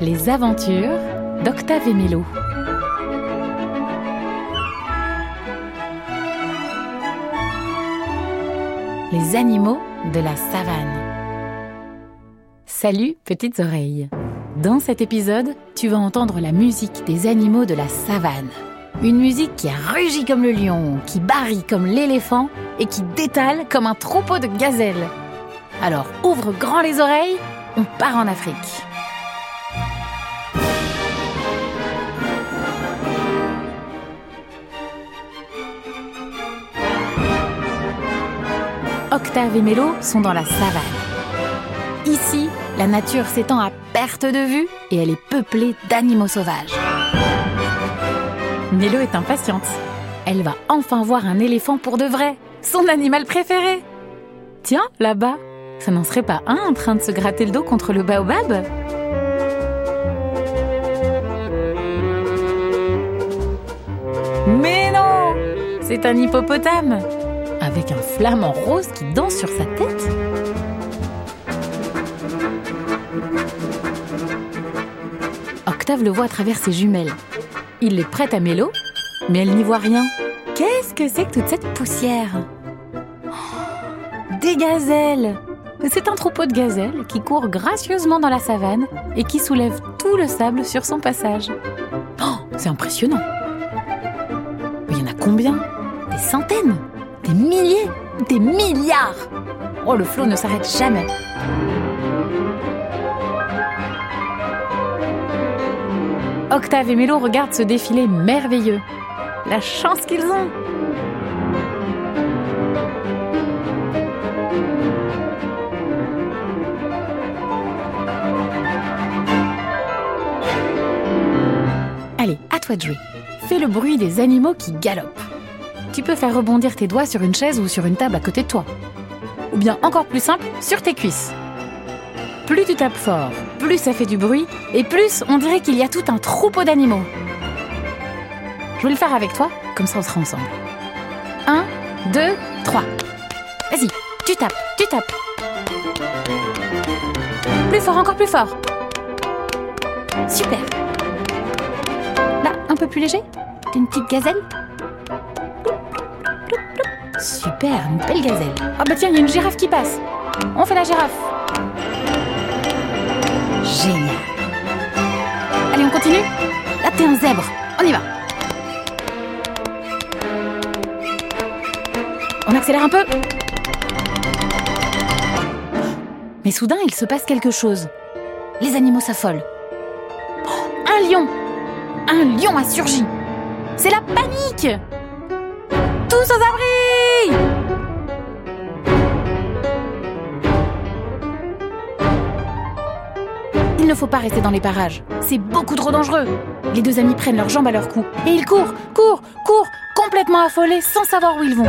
Les aventures d'Octave et. Les animaux de la savane. Salut petites oreilles. Dans cet épisode, tu vas entendre la musique des animaux de la savane. Une musique qui rugit comme le lion, qui barille comme l'éléphant et qui détale comme un troupeau de gazelles. Alors ouvre grand les oreilles, on part en Afrique. Octave et Mélo sont dans la savane. Ici, la nature s'étend à perte de vue et elle est peuplée d'animaux sauvages. Mélo est impatiente. Elle va enfin voir un éléphant pour de vrai, son animal préféré. Tiens, là-bas, ça n'en serait pas un en train de se gratter le dos contre le baobab? Mais non C'est un hippopotame avec un flamant rose qui danse sur sa tête. Octave le voit à travers ses jumelles. Il les prête à Mélo, mais elle n'y voit rien. Qu'est-ce que c'est que toute cette poussière? Oh, Des gazelles! C'est un troupeau de gazelles qui court gracieusement dans la savane et qui soulève tout le sable sur son passage. Oh, c'est impressionnant. Mais il y en a combien? Des centaines Des milliers Des milliards! Oh, le flot ne s'arrête jamais Octave et Mélo regardent ce défilé merveilleux. La chance qu'ils ont Allez, à toi de jouer. Fais le bruit des animaux qui galopent. Tu peux faire rebondir tes doigts sur une chaise ou sur une table à côté de toi. Ou bien encore plus simple, sur tes cuisses. Plus tu tapes fort, plus ça fait du bruit, et plus on dirait qu'il y a tout un troupeau d'animaux. Je vais le faire avec toi, comme ça on sera ensemble. 1, 2, 3. Vas-y, tu tapes, tu tapes. Plus fort, encore plus fort. Super. Là, un peu plus léger. Une petite gazelle. Super, une belle gazelle. Ah bah tiens, il y a une girafe qui passe. On fait la girafe. Génial. Allez, on continue? Là, t'es un zèbre. On y va. On accélère un peu. Mais soudain, il se passe quelque chose. Les animaux s'affolent. Oh, un lion Un lion a surgi C'est la panique Tous aux abris faut pas rester dans les parages. C'est beaucoup trop dangereux. Les deux amis prennent leurs jambes à leur cou et ils courent, courent, courent, complètement affolés sans savoir où ils vont.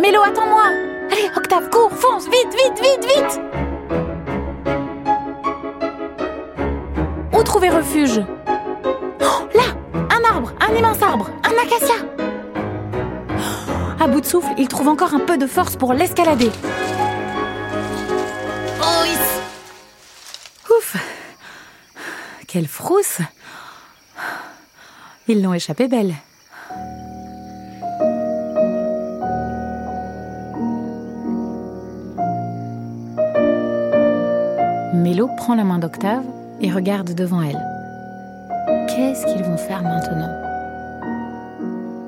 Mélo, attends-moi Allez, Octave, cours, fonce, vite, vite, vite, vite Où trouver refuge? Là Un arbre, un immense arbre, un acacia À bout de souffle, il trouve encore un peu de force pour l'escalader. Quelle frousse Ils l'ont échappé belle. Mélo prend la main d'Octave et regarde devant elle. Qu'est-ce qu'ils vont faire maintenant?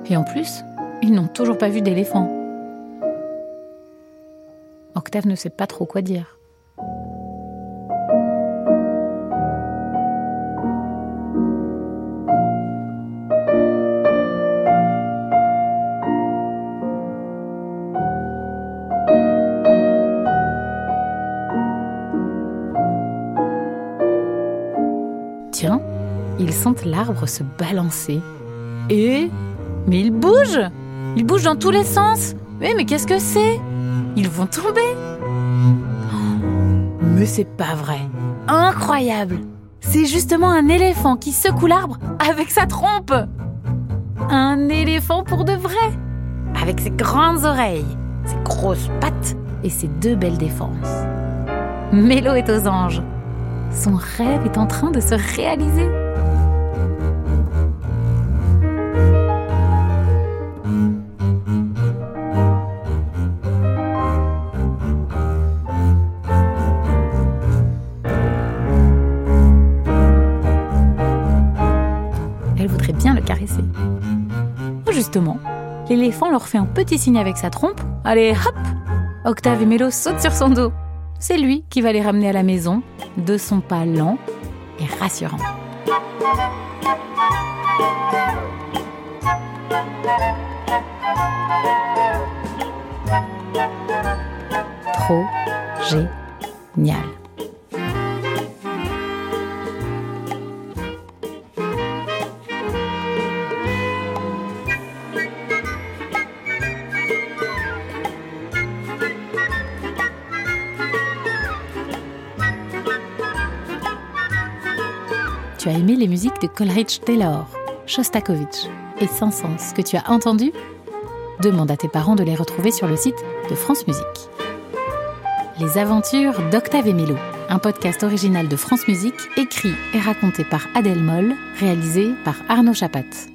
Et en plus, ils n'ont toujours pas vu d'éléphant. Octave ne sait pas trop quoi dire. Ils sentent l'arbre se balancer. Et Mais il bouge Il bouge dans tous les sens Mais, mais qu'est-ce que c'est? Ils vont tomber Oh, Mais c'est pas vrai Incroyable C'est justement un éléphant qui secoue l'arbre avec sa trompe Un éléphant pour de vrai Avec ses grandes oreilles, ses grosses pattes et ses deux belles défenses. Mélo est aux anges. Son rêve est en train de se réaliser. Justement, l'éléphant leur fait un petit signe avec sa trompe. Allez, hop Octave et Mélo sautent sur son dos. C'est lui qui va les ramener à la maison de son pas lent et rassurant. Trop génial. As aimé les musiques de Coleridge Taylor, Shostakovich et Saint-Saëns que tu as entendues? Demande à tes parents de les retrouver sur le site de France Musique. Les aventures d'Octave et un podcast original de France Musique écrit et raconté par Adèle Moll, réalisé par Arnaud Chapat.